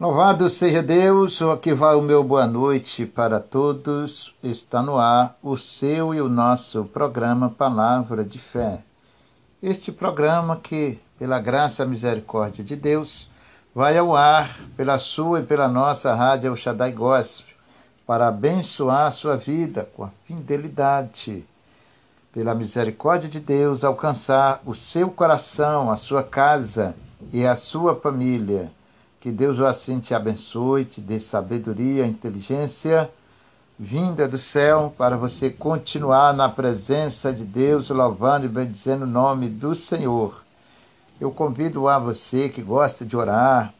Louvado seja Deus, aqui vai o meu boa noite para todos. Está no ar o seu e o nosso programa Palavra de Fé. Este programa que, pela graça e misericórdia de Deus, vai ao ar pela sua e pela nossa rádio Shaddai Gospel para abençoar a sua vida com a fidelidade. Pela misericórdia de Deus, alcançar o seu coração, a sua casa e a sua família que Deus assim te abençoe, te dê sabedoria, inteligência vinda do céu para você continuar na presença de Deus, louvando e bendizendo o nome do Senhor. Eu convido a você que gosta de orar,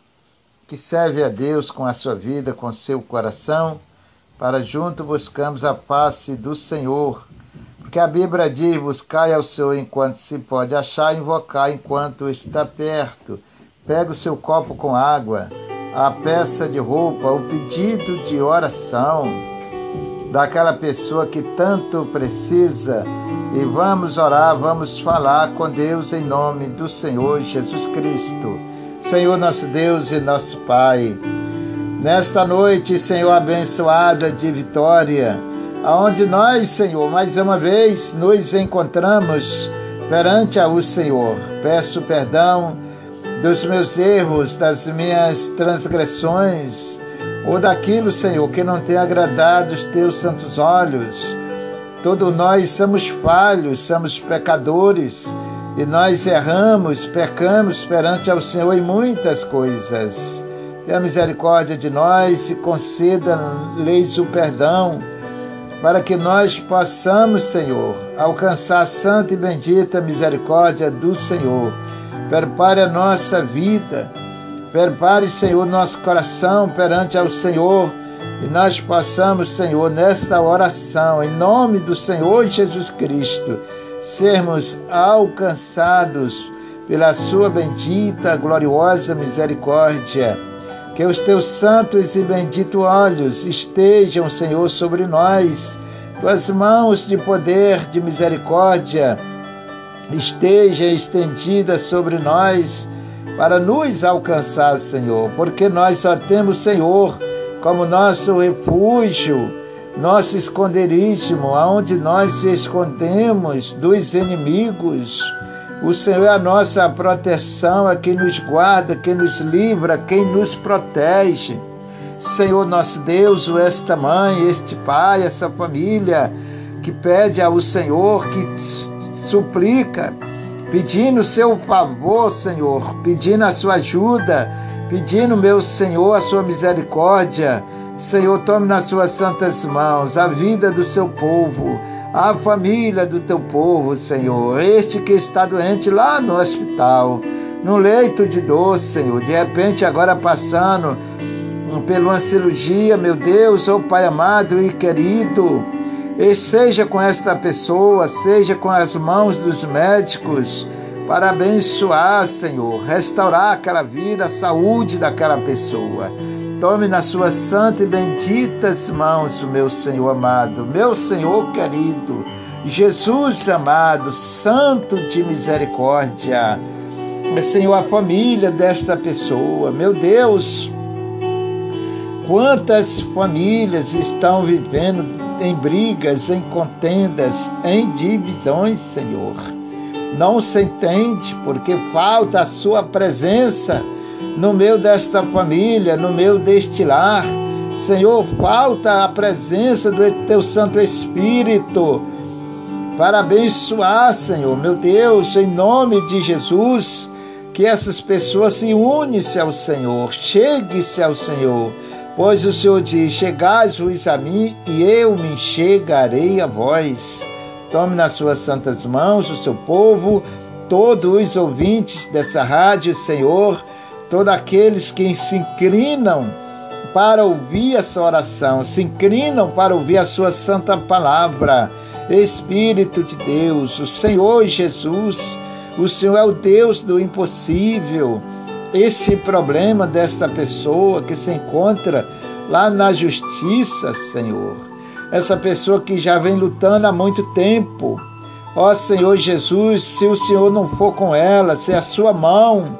que serve a Deus com a sua vida, com seu coração, para junto buscamos a face do Senhor. Porque a Bíblia diz: buscai ao Senhor enquanto se pode achar, invocar enquanto está perto. Pega o seu copo com água, a peça de roupa, o pedido de oração daquela pessoa que tanto precisa e vamos orar, vamos falar com Deus em nome do Senhor Jesus Cristo. Senhor nosso Deus e nosso Pai, nesta noite, Senhor abençoada de vitória, aonde nós, Senhor, mais uma vez nos encontramos perante ao Senhor. Peço perdão dos meus erros, das minhas transgressões, ou daquilo, Senhor, que não tem agradado os teus santos olhos. Todos nós somos falhos, somos pecadores, e nós erramos, pecamos perante ao Senhor em muitas coisas. Tenha misericórdia de nós e conceda-lhes o perdão, para que nós possamos, Senhor, alcançar a santa e bendita misericórdia do Senhor Prepare a nossa vida. Prepare, Senhor, nosso coração perante ao Senhor. E nós possamos, Senhor, nesta oração, em nome do Senhor Jesus Cristo, sermos alcançados pela Sua bendita, gloriosa misericórdia. Que os teus santos e benditos olhos estejam, Senhor, sobre nós, tuas mãos de poder, de misericórdia esteja estendida sobre nós para nos alcançar, Senhor, porque nós só temos Senhor como nosso refúgio, nosso esconderijo, aonde nós se escondemos dos inimigos. O Senhor é a nossa proteção, é quem nos guarda, quem nos livra, quem nos protege. Senhor nosso Deus, esta mãe, este pai, essa família que pede ao Senhor que suplica, pedindo seu favor, Senhor, pedindo a sua ajuda, pedindo, meu Senhor, a sua misericórdia. Senhor, tome nas suas santas mãos a vida do seu povo, a família do teu povo, Senhor. Este que está doente lá no hospital, no leito de dor, Senhor, de repente agora passando por uma cirurgia, meu Deus, oh Pai amado e querido. E seja com esta pessoa, seja com as mãos dos médicos, para abençoar, Senhor, restaurar aquela vida, a saúde daquela pessoa. Tome nas suas santas e benditas mãos, meu Senhor amado, meu Senhor querido, Jesus amado, santo de misericórdia. Senhor, a família desta pessoa, meu Deus, quantas famílias estão vivendo em brigas, em contendas, em divisões, Senhor. Não se entende porque falta a Sua presença no meio desta família, no meio deste lar. Senhor, falta a presença do Teu Santo Espírito para abençoar, Senhor, meu Deus, em nome de Jesus, que essas pessoas se unem-se ao Senhor, chegue-se ao Senhor Pois o Senhor diz: Chegais vos a mim, e eu me chegarei a vós. Tome nas suas santas mãos o seu povo, todos os ouvintes dessa rádio, Senhor, todos aqueles que se inclinam para ouvir essa oração, se inclinam para ouvir a sua santa palavra. Espírito de Deus, o Senhor Jesus, o Senhor é o Deus do impossível esse problema desta pessoa que se encontra lá na justiça, Senhor. Essa pessoa que já vem lutando há muito tempo. Ó Senhor Jesus, se o Senhor não for com ela, se a sua mão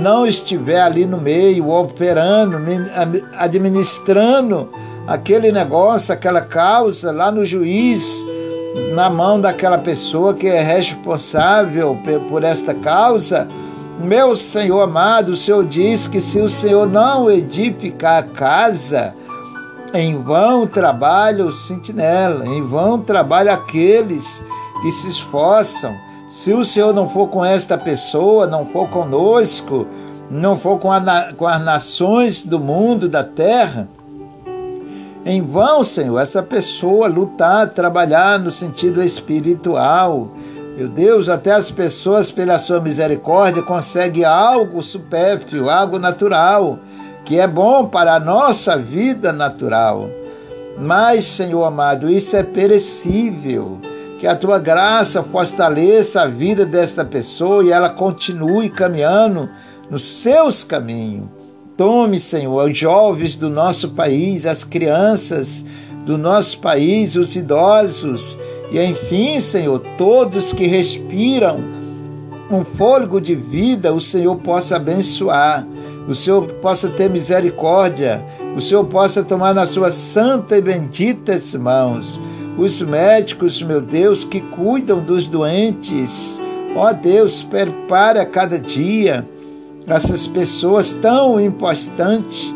não estiver ali no meio, operando, administrando aquele negócio, aquela causa lá no juiz, na mão daquela pessoa que é responsável por esta causa, meu Senhor amado, o Senhor diz que se o Senhor não edificar a casa, em vão trabalha o sentinela, em vão trabalha aqueles que se esforçam. Se o Senhor não for com esta pessoa, não for conosco, não for com, a, com as nações do mundo, da terra, em vão, Senhor, essa pessoa lutar, trabalhar no sentido espiritual. Meu Deus, até as pessoas, pela sua misericórdia, conseguem algo supérfluo, algo natural, que é bom para a nossa vida natural. Mas, Senhor amado, isso é perecível. Que a tua graça fortaleça a vida desta pessoa e ela continue caminhando nos seus caminhos. Tome, Senhor, os jovens do nosso país, as crianças do nosso país, os idosos e, enfim, Senhor, todos que respiram um fôlego de vida, o Senhor possa abençoar, o Senhor possa ter misericórdia, o Senhor possa tomar nas suas santas e benditas mãos os médicos, meu Deus, que cuidam dos doentes. Ó Deus, prepara cada dia essas pessoas tão importantes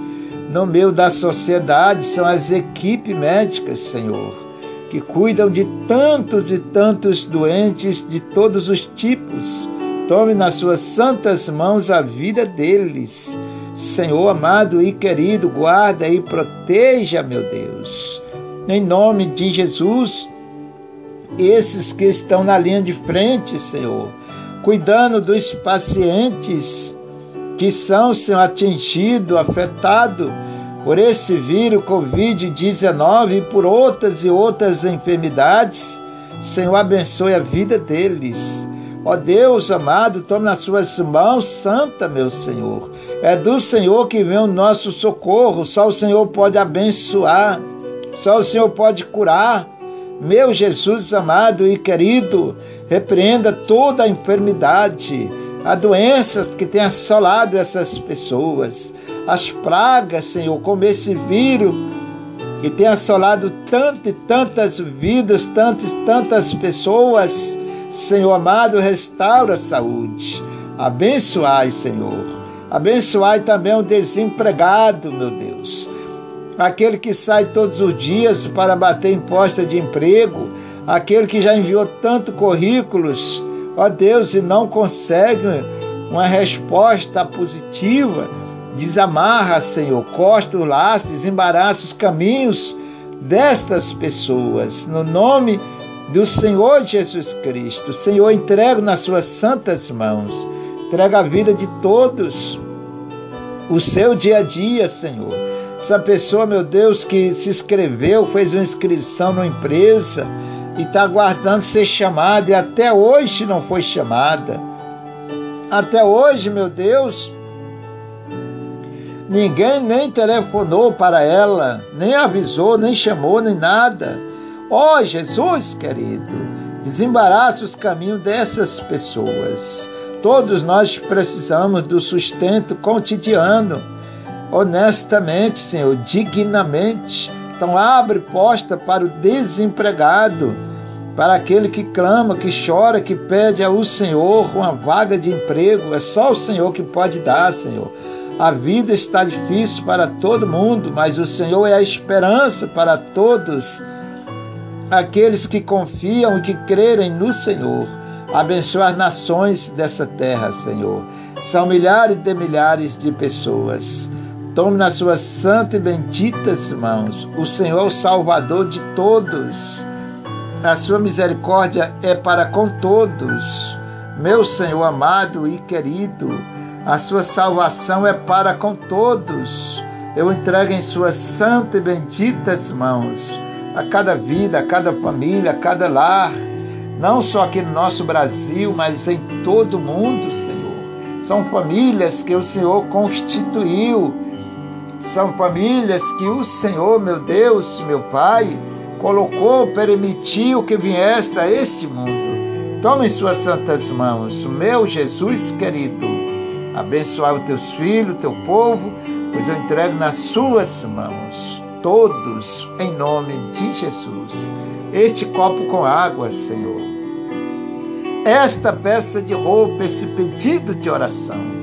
no meio da sociedade são as equipes médicas, Senhor, que cuidam de tantos e tantos doentes de todos os tipos. Tome nas suas santas mãos a vida deles. Senhor amado e querido, guarda e proteja, meu Deus. Em nome de Jesus, esses que estão na linha de frente, Senhor, cuidando dos pacientes que são, Senhor, atingidos, afetados por esse vírus Covid-19 e por outras e outras enfermidades. Senhor, abençoe a vida deles. Ó Deus amado, tome nas suas mãos santa, meu Senhor. É do Senhor que vem o nosso socorro. Só o Senhor pode abençoar. Só o Senhor pode curar. Meu Jesus amado e querido, repreenda toda a enfermidade a doenças que tem assolado essas pessoas, as pragas, Senhor, como esse vírus que tem assolado tantas e tantas vidas, tantas tantas pessoas. Senhor amado, restaura a saúde. Abençoai, Senhor. Abençoai também o desempregado, meu Deus. Aquele que sai todos os dias para bater em posta de emprego, aquele que já enviou tanto currículos ó Deus, e não consegue uma resposta positiva, desamarra, Senhor, costa o laço, desembaraça os caminhos destas pessoas, no nome do Senhor Jesus Cristo. Senhor, entrego nas suas santas mãos, entrega a vida de todos, o seu dia a dia, Senhor. Essa pessoa, meu Deus, que se inscreveu, fez uma inscrição numa empresa, e está aguardando ser chamada e até hoje não foi chamada. Até hoje, meu Deus, ninguém nem telefonou para ela, nem avisou, nem chamou, nem nada. Ó oh, Jesus querido, desembaraça os caminhos dessas pessoas. Todos nós precisamos do sustento cotidiano, honestamente, Senhor, dignamente então abre porta para o desempregado, para aquele que clama, que chora, que pede ao Senhor uma vaga de emprego. É só o Senhor que pode dar, Senhor. A vida está difícil para todo mundo, mas o Senhor é a esperança para todos aqueles que confiam e que crerem no Senhor. Abençoa as nações dessa terra, Senhor. São milhares de milhares de pessoas. Tome nas suas santas e benditas mãos. O Senhor é o Salvador de todos. A sua misericórdia é para com todos. Meu Senhor amado e querido, a sua salvação é para com todos. Eu entrego em suas santas e benditas mãos a cada vida, a cada família, a cada lar, não só aqui no nosso Brasil, mas em todo o mundo, Senhor. São famílias que o Senhor constituiu são famílias que o Senhor, meu Deus, meu Pai, colocou, permitiu que viesse a este mundo. Tome em suas santas mãos, meu Jesus querido. abençoar os teus filhos, teu povo, pois eu entrego nas suas mãos, todos, em nome de Jesus. Este copo com água, Senhor. Esta peça de roupa, esse pedido de oração.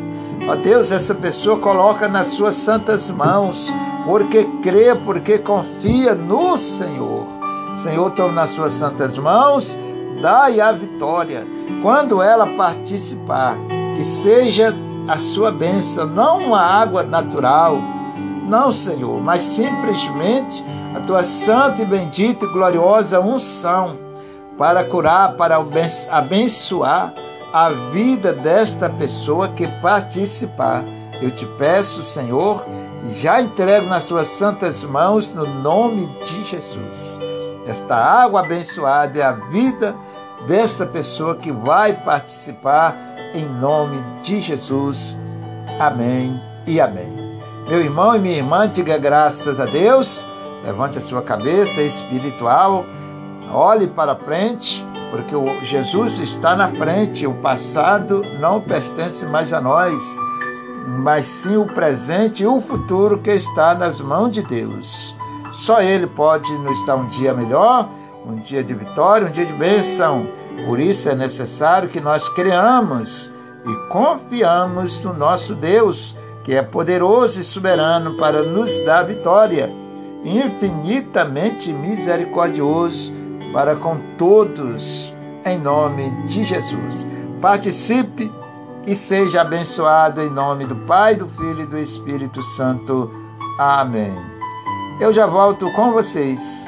Ó Deus, essa pessoa coloca nas suas santas mãos, porque crê, porque confia no Senhor. Senhor, toma nas suas santas mãos, dai a vitória. Quando ela participar, que seja a sua bênção, não uma água natural, não, Senhor, mas simplesmente a tua santa e bendita e gloriosa unção para curar, para abençoar a vida desta pessoa que participar. Eu te peço, Senhor, e já entrego nas suas santas mãos, no nome de Jesus. Esta água abençoada é a vida desta pessoa que vai participar em nome de Jesus. Amém e amém. Meu irmão e minha irmã, diga graças a Deus. Levante a sua cabeça espiritual, olhe para frente, porque o Jesus está na frente. O passado não pertence mais a nós, mas sim o presente e o futuro que está nas mãos de Deus. Só Ele pode nos dar um dia melhor, um dia de vitória, um dia de bênção. Por isso é necessário que nós creamos e confiamos no nosso Deus, que é poderoso e soberano para nos dar vitória, infinitamente misericordioso para com todos, em nome de Jesus. Participe e seja abençoado em nome do Pai, do Filho e do Espírito Santo. Amém. Eu já volto com vocês.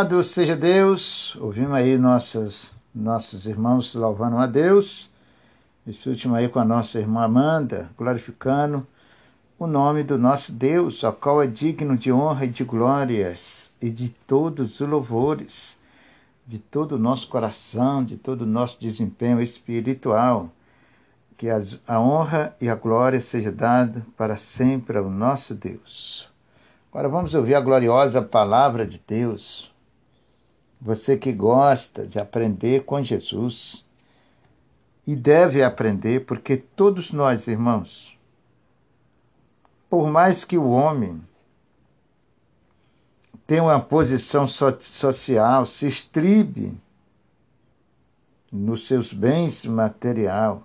Louvado seja Deus. Ouvimos aí nossos, nossos irmãos louvando a Deus. Esse último aí com a nossa irmã Amanda, glorificando o nome do nosso Deus, ao qual é digno de honra e de glórias e de todos os louvores, de todo o nosso coração, de todo o nosso desempenho espiritual. Que a honra e a glória seja dada para sempre ao nosso Deus. Agora vamos ouvir a gloriosa palavra de Deus Você que gosta de aprender com Jesus e deve aprender, porque todos nós, irmãos, por mais que o homem tenha uma posição so social, se estribe nos seus bens material,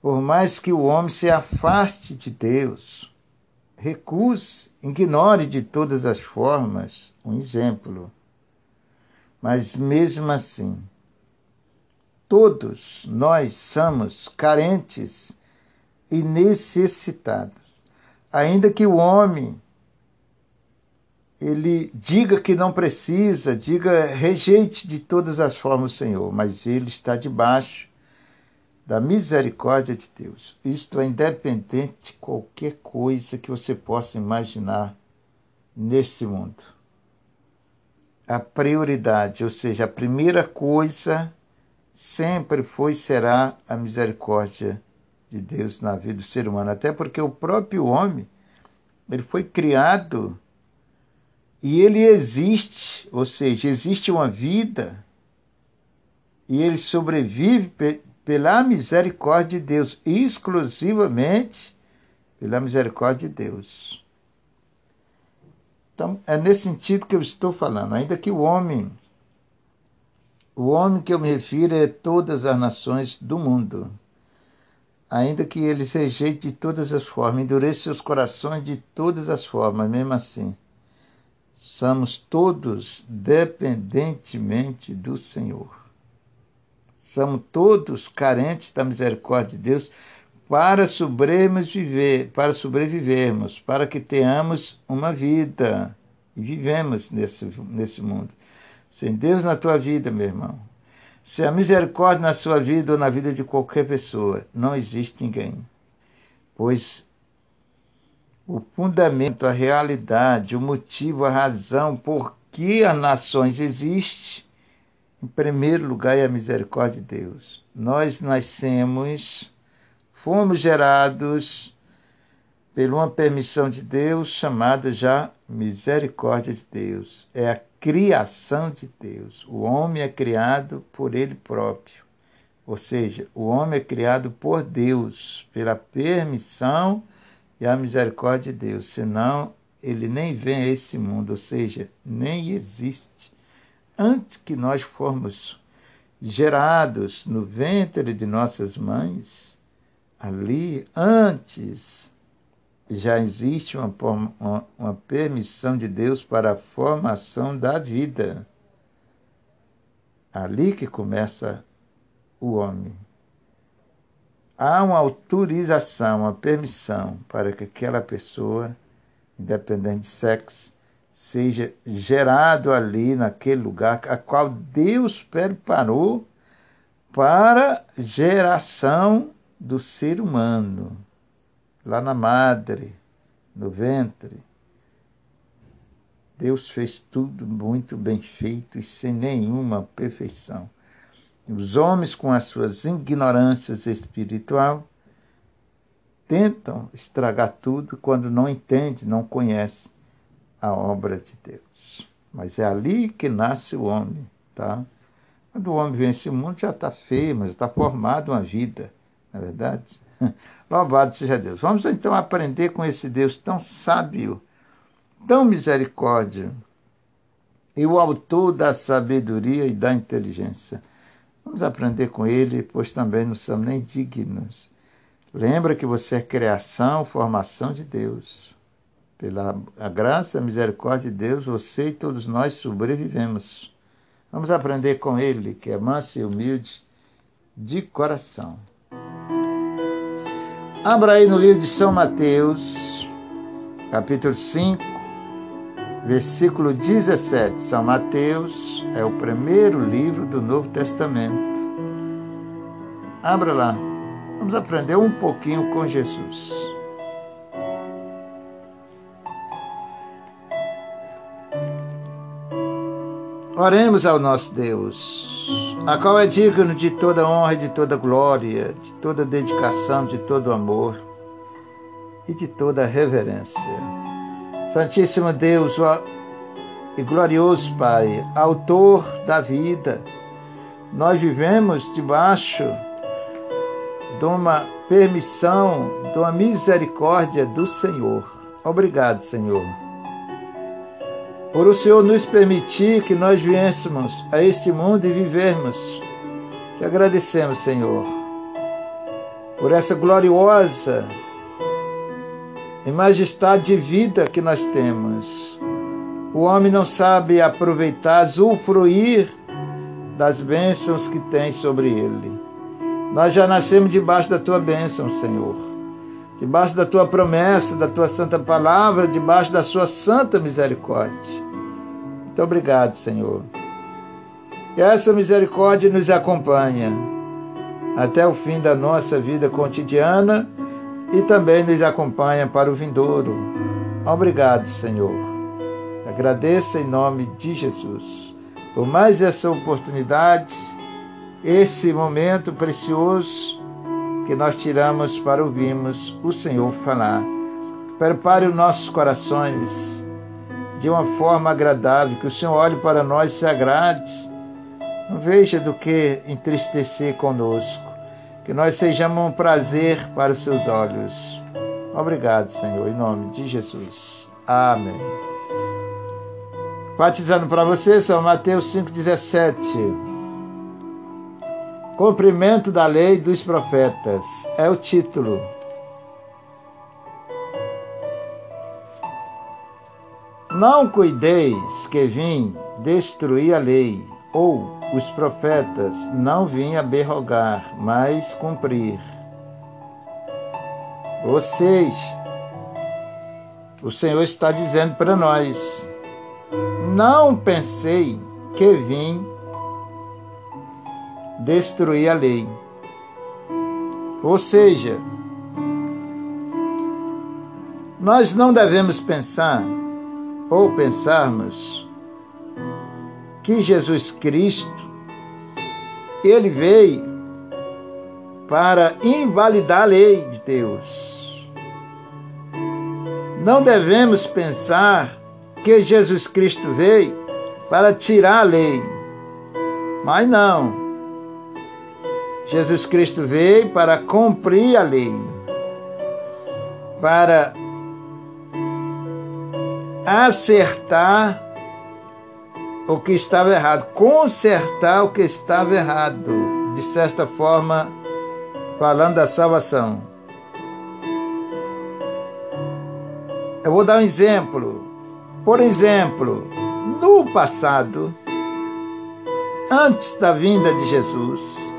por mais que o homem se afaste de Deus, recuse, ignore de todas as formas um exemplo. Mas mesmo assim, todos nós somos carentes e necessitados. Ainda que o homem ele diga que não precisa, diga rejeite de todas as formas o Senhor, mas ele está debaixo da misericórdia de Deus. Isto é independente de qualquer coisa que você possa imaginar neste mundo. A prioridade, ou seja, a primeira coisa sempre foi e será a misericórdia de Deus na vida do ser humano, até porque o próprio homem ele foi criado e ele existe, ou seja, existe uma vida e ele sobrevive pela misericórdia de Deus, exclusivamente pela misericórdia de Deus. Então, é nesse sentido que eu estou falando, ainda que o homem, o homem que eu me refiro é todas as nações do mundo, ainda que eles rejeitem de todas as formas, endureçam seus corações de todas as formas, mesmo assim, somos todos dependentemente do Senhor. Somos todos carentes da misericórdia de Deus para sobrevivermos, viver, para sobrevivermos, para que tenhamos uma vida e vivemos nesse, nesse mundo. Sem Deus na tua vida, meu irmão, sem a misericórdia na sua vida ou na vida de qualquer pessoa, não existe ninguém. Pois o fundamento, a realidade, o motivo, a razão por que as nações existem em primeiro lugar, é a misericórdia de Deus. Nós nascemos, fomos gerados por uma permissão de Deus chamada já misericórdia de Deus. É a criação de Deus. O homem é criado por ele próprio. Ou seja, o homem é criado por Deus, pela permissão e a misericórdia de Deus. Senão, ele nem vem a esse mundo, ou seja, nem existe antes que nós formos gerados no ventre de nossas mães, ali, antes, já existe uma, uma, uma permissão de Deus para a formação da vida. Ali que começa o homem. Há uma autorização, uma permissão para que aquela pessoa, independente de sexo, seja gerado ali naquele lugar a qual Deus preparou para geração do ser humano, lá na madre, no ventre. Deus fez tudo muito bem feito e sem nenhuma perfeição. Os homens, com as suas ignorâncias espiritual, tentam estragar tudo quando não entendem, não conhecem a obra de Deus. Mas é ali que nasce o homem, tá? Quando o homem vem esse mundo, já está feio, mas está formado uma vida, não é verdade? Louvado seja Deus. Vamos então aprender com esse Deus tão sábio, tão misericórdia, e o autor da sabedoria e da inteligência. Vamos aprender com ele, pois também não somos nem dignos. Lembra que você é criação, formação de Deus. Pela graça e misericórdia de Deus, você e todos nós sobrevivemos. Vamos aprender com ele, que é manso e humilde de coração. Abra aí no livro de São Mateus, capítulo 5, versículo 17. São Mateus é o primeiro livro do Novo Testamento. Abra lá. Vamos aprender um pouquinho com Jesus. Oremos ao nosso Deus, a qual é digno de toda honra, de toda glória, de toda dedicação, de todo amor e de toda reverência. Santíssimo Deus, e glorioso Pai, autor da vida. Nós vivemos debaixo de uma permissão, de uma misericórdia do Senhor. Obrigado, Senhor. Por o Senhor nos permitir que nós viéssemos a este mundo e vivermos. Te agradecemos, Senhor, por essa gloriosa e majestade de vida que nós temos. O homem não sabe aproveitar, usufruir das bênçãos que tem sobre ele. Nós já nascemos debaixo da tua bênção, Senhor. Debaixo da tua promessa, da tua santa palavra, debaixo da sua santa misericórdia. Muito obrigado, Senhor. Que essa misericórdia nos acompanha até o fim da nossa vida cotidiana e também nos acompanha para o vindouro. Obrigado, Senhor. Agradeço em nome de Jesus por mais essa oportunidade, esse momento precioso que nós tiramos para ouvirmos o Senhor falar. Prepare os nossos corações de uma forma agradável, que o Senhor olhe para nós e se agrade. Não veja do que entristecer conosco, que nós sejamos um prazer para os seus olhos. Obrigado, Senhor, em nome de Jesus. Amém. Batizando para você, São Mateus 5,17. Cumprimento da lei dos profetas é o título. Não cuideis que vim destruir a lei, ou os profetas não vim aberrogar, mas cumprir. Vocês, o Senhor está dizendo para nós, não pensei que vim destruir a lei. Ou seja, nós não devemos pensar ou pensarmos que Jesus Cristo ele veio para invalidar a lei de Deus. Não devemos pensar que Jesus Cristo veio para tirar a lei. Mas não. Jesus Cristo veio para cumprir a lei. Para acertar o que estava errado, consertar o que estava errado, de certa forma, falando da salvação. Eu vou dar um exemplo. Por exemplo, no passado, antes da vinda de Jesus,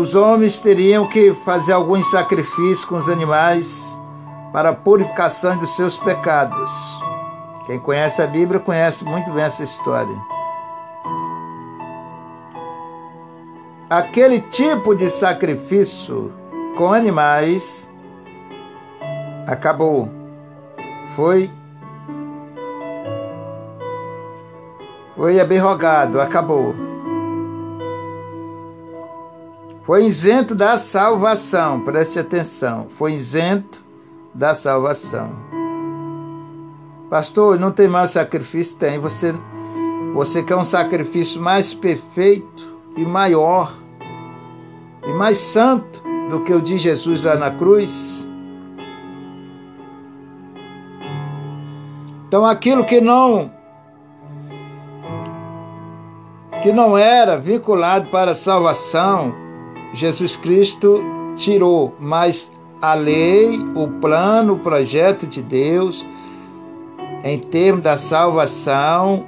os homens teriam que fazer alguns sacrifícios com os animais para a purificação dos seus pecados. Quem conhece a Bíblia conhece muito bem essa história. Aquele tipo de sacrifício com animais acabou. Foi foi aberrogado, acabou. Foi isento da salvação, preste atenção. Foi isento da salvação. Pastor, não tem mais sacrifício? Tem. Você, você quer um sacrifício mais perfeito e maior e mais santo do que o de Jesus lá na cruz? Então aquilo que não que não era vinculado para a salvação, Jesus Cristo tirou, mas a lei, o plano, o projeto de Deus, em termos da salvação,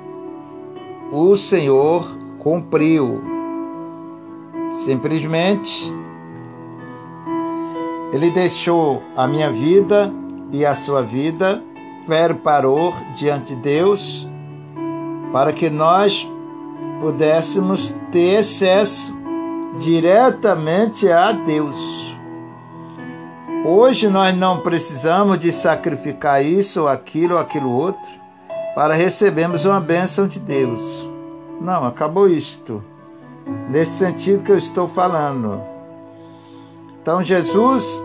o Senhor cumpriu. Simplesmente, Ele deixou a minha vida e a sua vida, preparou diante de Deus, para que nós pudéssemos ter acesso diretamente a Deus. Hoje nós não precisamos de sacrificar isso ou aquilo ou aquilo outro para recebermos uma bênção de Deus. Não, acabou isto. Nesse sentido que eu estou falando. Então Jesus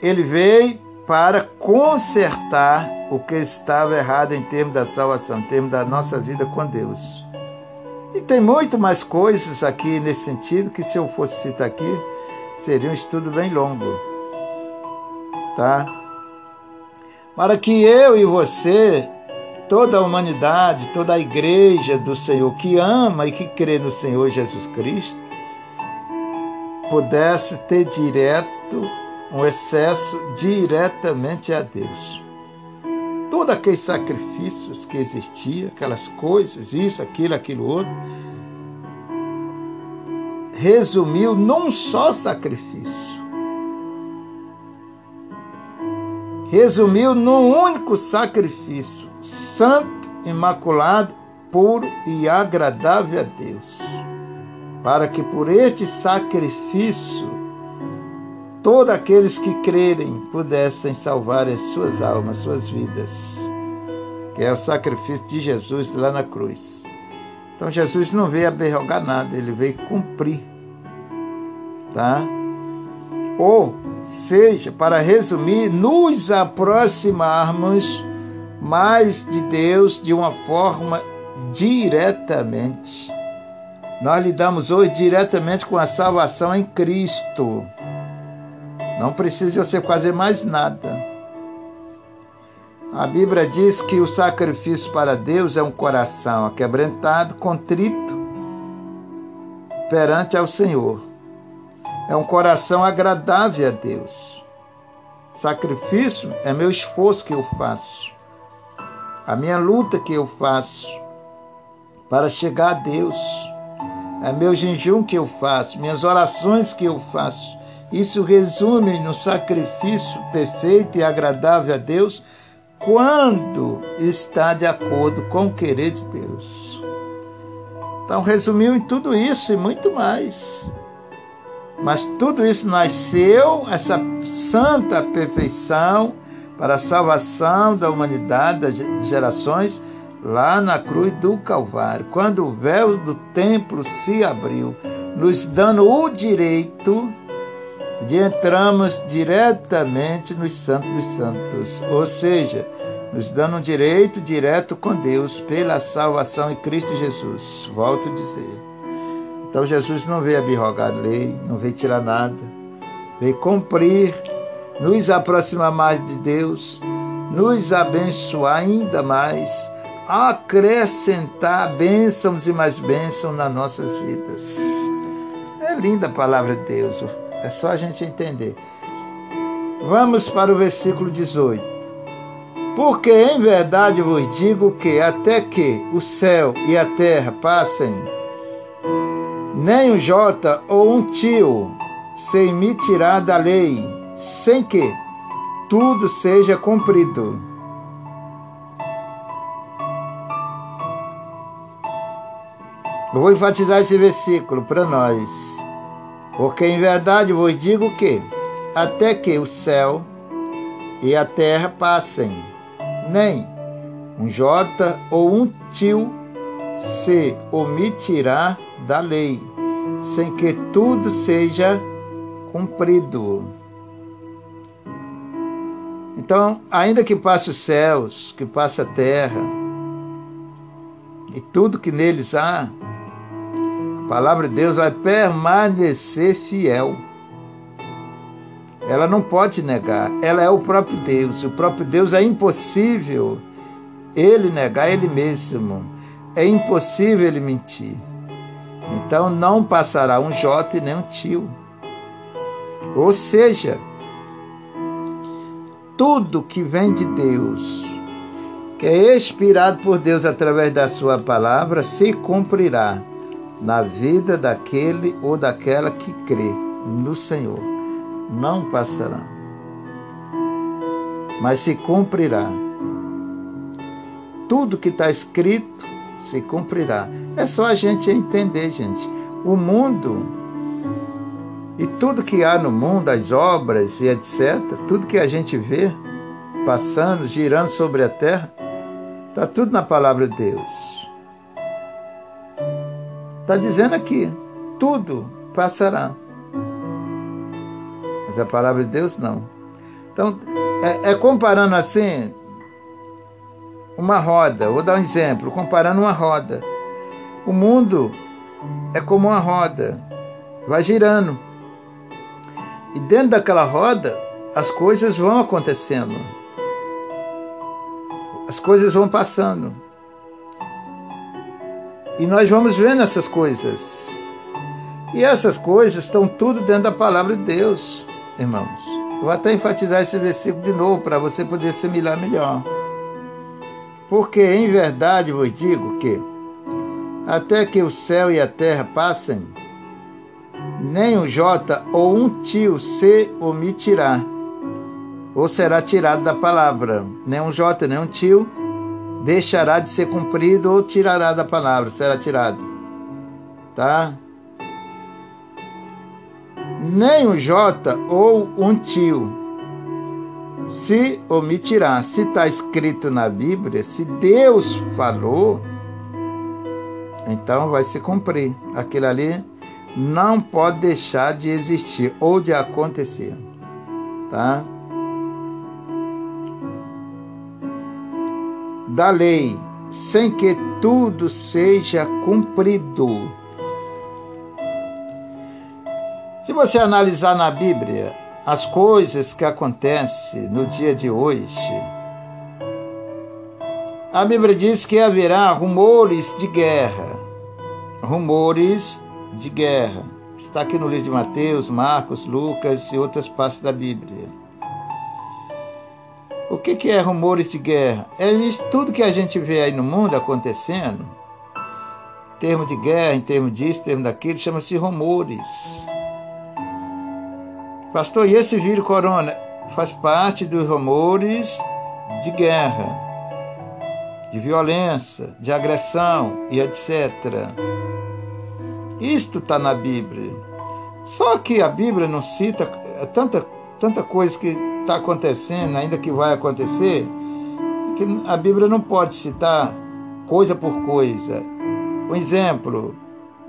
ele veio para consertar o que estava errado em termos da salvação, em termos da nossa vida com Deus. E tem muito mais coisas aqui nesse sentido que se eu fosse citar aqui, seria um estudo bem longo. Tá? Para que eu e você, toda a humanidade, toda a igreja do Senhor que ama e que crê no Senhor Jesus Cristo, pudesse ter direto um excesso diretamente a Deus. Todos aqueles sacrifícios que existiam, aquelas coisas, isso, aquilo, aquilo outro, resumiu num só sacrifício. Resumiu num único sacrifício, santo, imaculado, puro e agradável a Deus, para que por este sacrifício todos aqueles que crerem pudessem salvar as suas almas, suas vidas, que é o sacrifício de Jesus lá na cruz. Então Jesus não veio aberrogar nada, ele veio cumprir, tá? Ou seja, para resumir, nos aproximarmos mais de Deus de uma forma diretamente. Nós lidamos hoje diretamente com a salvação em Cristo. Não precisa você fazer mais nada. A Bíblia diz que o sacrifício para Deus é um coração aquebrantado, contrito perante ao Senhor. É um coração agradável a Deus. Sacrifício é meu esforço que eu faço, a minha luta que eu faço para chegar a Deus. É meu jejum que eu faço, minhas orações que eu faço, isso resume no sacrifício perfeito e agradável a Deus quando está de acordo com o querer de Deus. Então, resumiu em tudo isso e muito mais. Mas tudo isso nasceu, essa santa perfeição para a salvação da humanidade, das gerações, lá na cruz do Calvário, quando o véu do templo se abriu, nos dando o direito de entramos diretamente nos Santos dos Santos, ou seja, nos dando um direito direto com Deus pela salvação em Cristo Jesus. Volto a dizer. Então Jesus não veio abirrogar a lei, não veio tirar nada, veio cumprir, nos aproximar mais de Deus, nos abençoar ainda mais, acrescentar bênçãos e mais bênçãos nas nossas vidas. É linda a palavra de Deus. É só a gente entender. Vamos para o versículo 18. Porque em verdade vos digo que até que o céu e a terra passem, nem um jota ou um tio se emitirá da lei, sem que tudo seja cumprido. Eu vou enfatizar esse versículo para nós. Porque em verdade vos digo que, até que o céu e a terra passem, nem um jota ou um tio se omitirá da lei, sem que tudo seja cumprido. Então, ainda que passe os céus, que passe a terra, e tudo que neles há, palavra de Deus vai permanecer fiel. Ela não pode negar, ela é o próprio Deus. O próprio Deus é impossível ele negar ele mesmo. É impossível ele mentir. Então não passará um J nem um tio. Ou seja, tudo que vem de Deus, que é inspirado por Deus através da sua palavra, se cumprirá na vida daquele ou daquela que crê no Senhor. Não passará, mas se cumprirá. Tudo que está escrito se cumprirá. É só a gente entender, gente. O mundo e tudo que há no mundo, as obras e etc., tudo que a gente vê passando, girando sobre a terra, está tudo na palavra de Deus. Está dizendo aqui: tudo passará. Mas a palavra de Deus não. Então, É, é comparando assim uma roda. Vou dar um exemplo, comparando uma roda. O mundo é como uma roda, vai girando. E dentro daquela roda, as coisas vão acontecendo. As coisas vão passando. E nós vamos vendo essas coisas. E essas coisas estão tudo dentro da palavra de Deus, irmãos. vou até enfatizar esse versículo de novo para você poder assimilar melhor. Porque em verdade vos digo que até que o céu e a terra passem, nem um jota ou um tio se omitirá, ou será tirado da palavra. Nem um jota, nem um tio deixará de ser cumprido ou tirará da palavra, será tirado. Tá? Nem um jota ou um tio se omitirá. Se está escrito na Bíblia, se Deus falou, então vai se cumprir. Aquilo ali não pode deixar de existir ou de acontecer. Tá? Da lei, sem que tudo seja cumprido. Se você analisar na Bíblia as coisas que acontecem no dia de hoje, a Bíblia diz que haverá rumores de guerra. Rumores de guerra. Está aqui no livro de Mateus, Marcos, Lucas e outras partes da Bíblia. Que, que é rumores de guerra? É isso tudo que a gente vê aí no mundo acontecendo. Termo de guerra, em termo disso, termo daquilo, chama-se rumores. Pastor, e esse vírus corona faz parte dos rumores de guerra de violência, de agressão e etc. Isto está na Bíblia. Só que a Bíblia não cita tanta, tanta coisa que está acontecendo, ainda que vai acontecer, que a Bíblia não pode citar coisa por coisa. Um exemplo,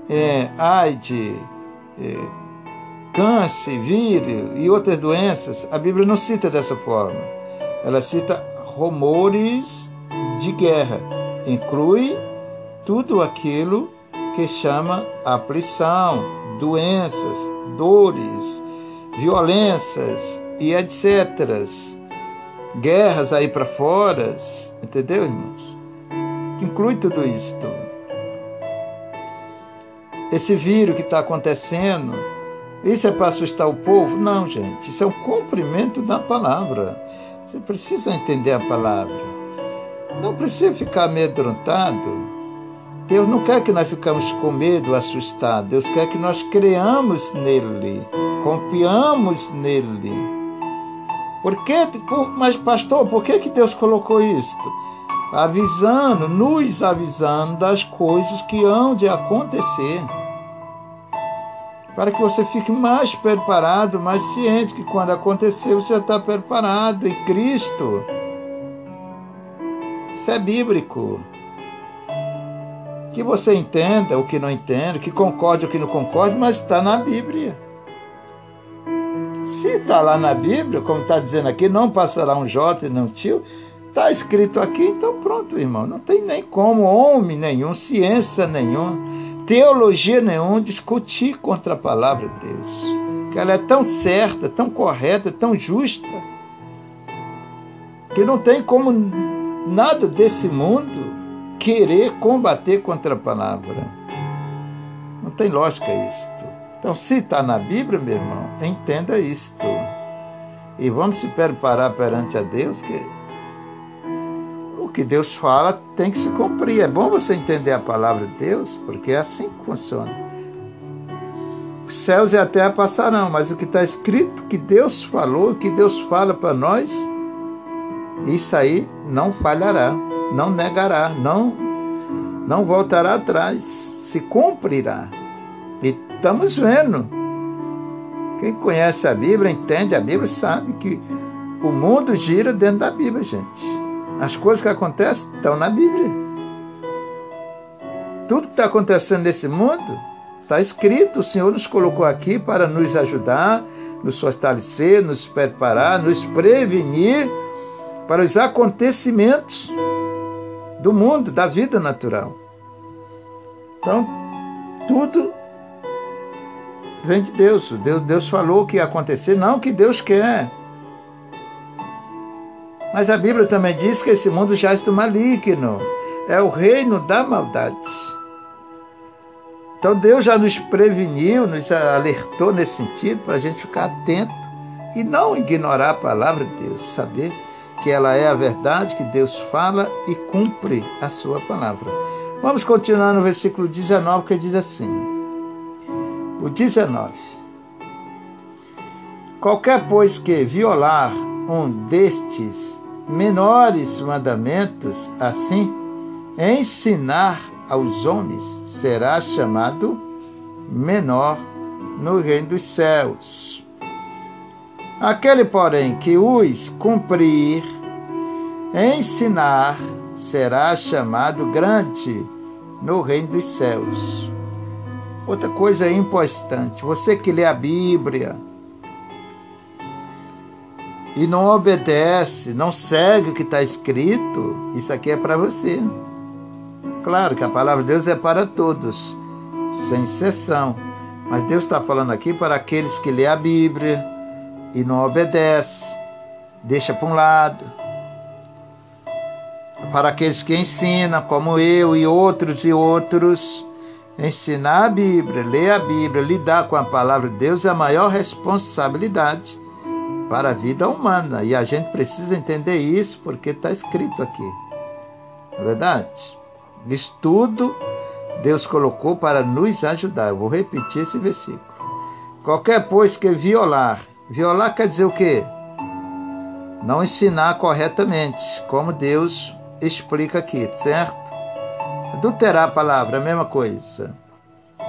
é, AIDS, é, câncer, vírus e outras doenças, a Bíblia não cita dessa forma. Ela cita rumores de guerra. Inclui tudo aquilo que chama aflição, doenças, dores, violências e etc. Guerras aí para fora, entendeu, irmãos? Inclui tudo isto. Esse vírus que está acontecendo, isso é para assustar o povo? Não, gente. Isso é um cumprimento da palavra. Você precisa entender a palavra. Não precisa ficar amedrontado. Deus não quer que nós ficamos com medo, assustados. Deus quer que nós creamos nele, confiamos nele. Por que, mas pastor, por que, que Deus colocou isto? Avisando, nos avisando das coisas que hão de acontecer. Para que você fique mais preparado, mais ciente que quando acontecer você está preparado em Cristo. Isso é bíblico. Que você entenda o que não entende, que concorde o que não concorde, mas está na Bíblia. Se está lá na Bíblia, como está dizendo aqui, não passará um J e não tio, está escrito aqui, então pronto, irmão. Não tem nem como homem nenhum, ciência nenhuma, teologia nenhuma discutir contra a palavra de Deus. Que ela é tão certa, tão correta, tão justa, que não tem como nada desse mundo querer combater contra a palavra. Não tem lógica isto. Então, se está na Bíblia, meu irmão, entenda isto. E vamos se preparar perante a Deus que o que Deus fala tem que se cumprir. É bom você entender a palavra de Deus, porque é assim que funciona. Os céus e a terra passarão, mas o que está escrito, que Deus falou, que Deus fala para nós, isso aí não falhará, não negará, não não voltará atrás, se cumprirá. Estamos vendo. Quem conhece a Bíblia, entende a Bíblia, sabe que o mundo gira dentro da Bíblia, gente. As coisas que acontecem estão na Bíblia. Tudo que está acontecendo nesse mundo está escrito. O Senhor nos colocou aqui para nos ajudar, nos fortalecer, nos preparar, nos prevenir para os acontecimentos do mundo, da vida natural. Então, tudo vem de Deus. Deus. Deus falou que ia acontecer, não que Deus quer. Mas a Bíblia também diz que esse mundo já está maligno. É o reino da maldade. Então Deus já nos preveniu, nos alertou nesse sentido, para a gente ficar atento e não ignorar a palavra de Deus, saber que ela é a verdade, que Deus fala e cumpre a sua palavra. Vamos continuar no versículo 19, que diz assim: O 19. Qualquer, pois, que violar um destes menores mandamentos, assim, ensinar aos homens, será chamado menor no reino dos céus. Aquele, porém, que os cumprir, ensinar, será chamado grande no reino dos céus. Outra coisa importante, você que lê a Bíblia, e não obedece, não segue o que está escrito, isso aqui é para você. Claro que a palavra de Deus é para todos, sem exceção. Mas Deus está falando aqui para aqueles que lê a Bíblia e não obedece, deixa para um lado. Para aqueles que ensinam, como eu e outros e outros, ensinar a Bíblia, ler a Bíblia, lidar com a palavra de Deus é a maior responsabilidade para a vida humana. E a gente precisa entender isso porque está escrito aqui. Não é verdade? Isso tudo Deus colocou para nos ajudar. Eu vou repetir esse versículo. Qualquer, pois, que violar, violar quer dizer o quê? Não ensinar corretamente, como Deus explica aqui, certo? Adulterar a palavra, a mesma coisa.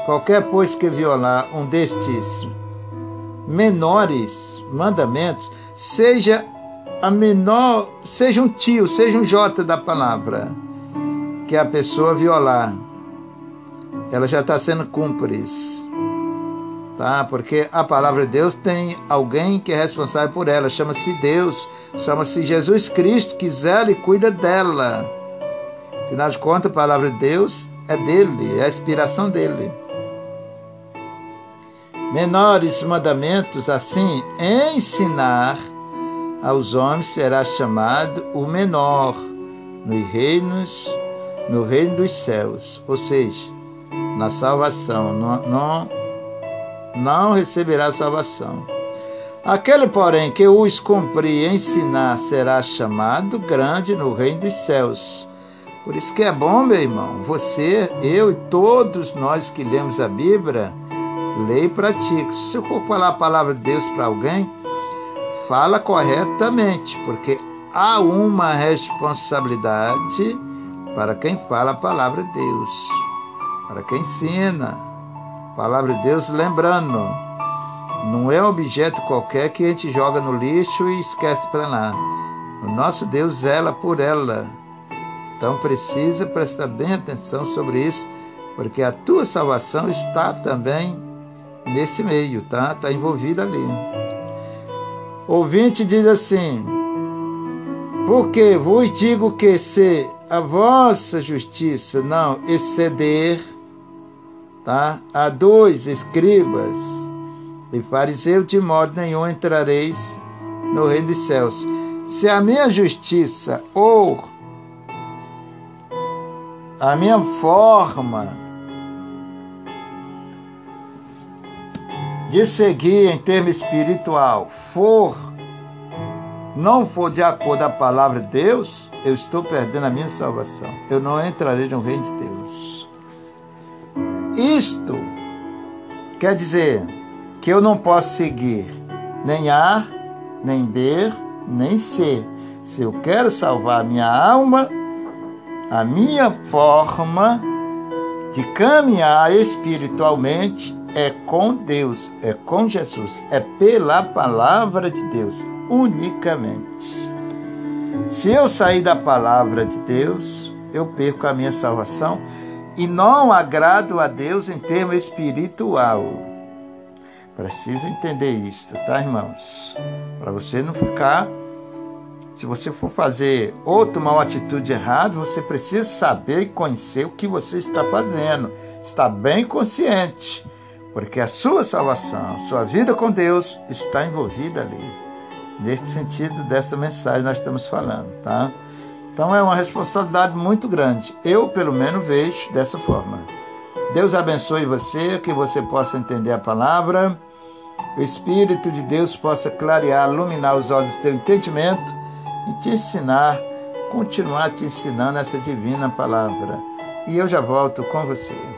Qualquer, pois, que violar um destes menores mandamentos, seja a menor, seja um tio, seja um jota da palavra, que a pessoa violar, ela já está sendo cúmplice. Tá? Porque a palavra de Deus tem alguém que é responsável por ela, chama-se Deus, chama-se Jesus Cristo, que zela e cuida dela. Afinal de contas, a palavra de Deus é dele, é a inspiração dele menores mandamentos, assim, ensinar aos homens será chamado o menor nos reinos, no reino dos céus, ou seja, na salvação, não, não, não receberá salvação. Aquele, porém, que os cumprir ensinar será chamado grande no reino dos céus. Por isso que é bom, meu irmão, você, eu e todos nós que lemos a Bíblia, Leia e pratique. Se você for falar a palavra de Deus para alguém, fala corretamente, porque há uma responsabilidade para quem fala a palavra de Deus, para quem ensina. A palavra de Deus, lembrando, não é um objeto qualquer que a gente joga no lixo e esquece para lá. O nosso Deus zela por ela. Então precisa prestar bem atenção sobre isso, porque a tua salvação está também nesse meio, tá? Está envolvido ali. Ouvinte diz assim: Porque vos digo que se a vossa justiça não exceder, tá? A dois escribas e fariseus, de modo nenhum entrareis no reino dos céus. Se a minha justiça ou a minha forma de seguir em termo espiritual for não for de acordo com a palavra de Deus, eu estou perdendo a minha salvação. Eu não entrarei no reino de Deus. Isto quer dizer que eu não posso seguir nem A, nem B, nem C. Se eu quero salvar a minha alma, a minha forma de caminhar espiritualmente é com Deus, é com Jesus, é pela palavra de Deus unicamente. Se eu sair da palavra de Deus, eu perco a minha salvação e não agrado a Deus em termo espiritual. Precisa entender isso, tá, irmãos? Para você não ficar. Se você for fazer ou tomar uma atitude errada, você precisa saber e conhecer o que você está fazendo. Está bem consciente, porque a sua salvação, sua vida com Deus está envolvida ali. Neste sentido dessa mensagem nós estamos falando, tá? Então é uma responsabilidade muito grande. Eu, pelo menos, vejo dessa forma. Deus abençoe você, que você possa entender a palavra. O Espírito de Deus possa clarear, iluminar os olhos do teu entendimento e te ensinar, continuar te ensinando essa divina palavra. E eu já volto com você.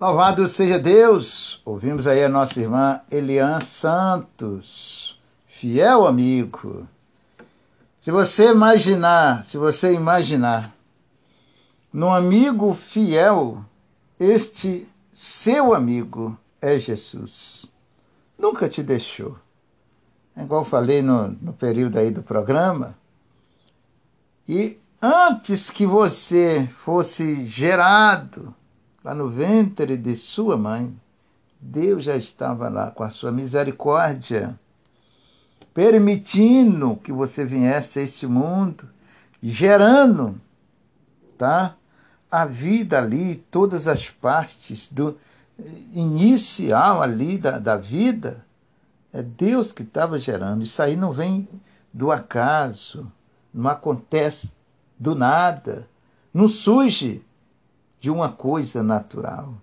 Louvado seja Deus! Ouvimos aí a nossa irmã Elian Santos, fiel amigo. Se você imaginar, se você imaginar num amigo fiel, este seu amigo é Jesus. Nunca te deixou. É igual falei no, no período aí do programa. E antes que você fosse gerado, lá no ventre de sua mãe, Deus já estava lá com a sua misericórdia, permitindo que você viesse a este mundo, gerando, tá? A vida ali, todas as partes do inicial ali da, da vida, é Deus que estava gerando. Isso aí não vem do acaso, não acontece do nada, não surge de uma coisa natural.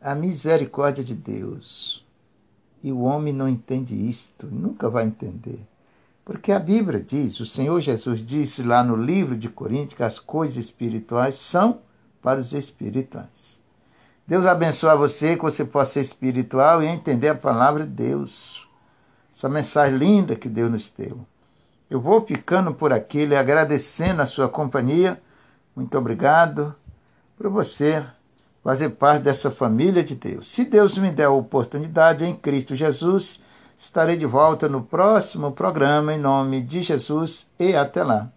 A misericórdia de Deus. E o homem não entende isto, nunca vai entender. Porque a Bíblia diz, o Senhor Jesus disse lá no livro de Coríntios que as coisas espirituais são para os espirituais. Deus abençoe você, que você possa ser espiritual e entender a palavra de Deus. Essa mensagem linda que Deus nos deu. Eu vou ficando por aqui, lhe agradecendo a sua companhia. Muito obrigado para você fazer parte dessa família de Deus. Se Deus me der a oportunidade em Cristo Jesus, estarei de volta no próximo programa em nome de Jesus e até lá.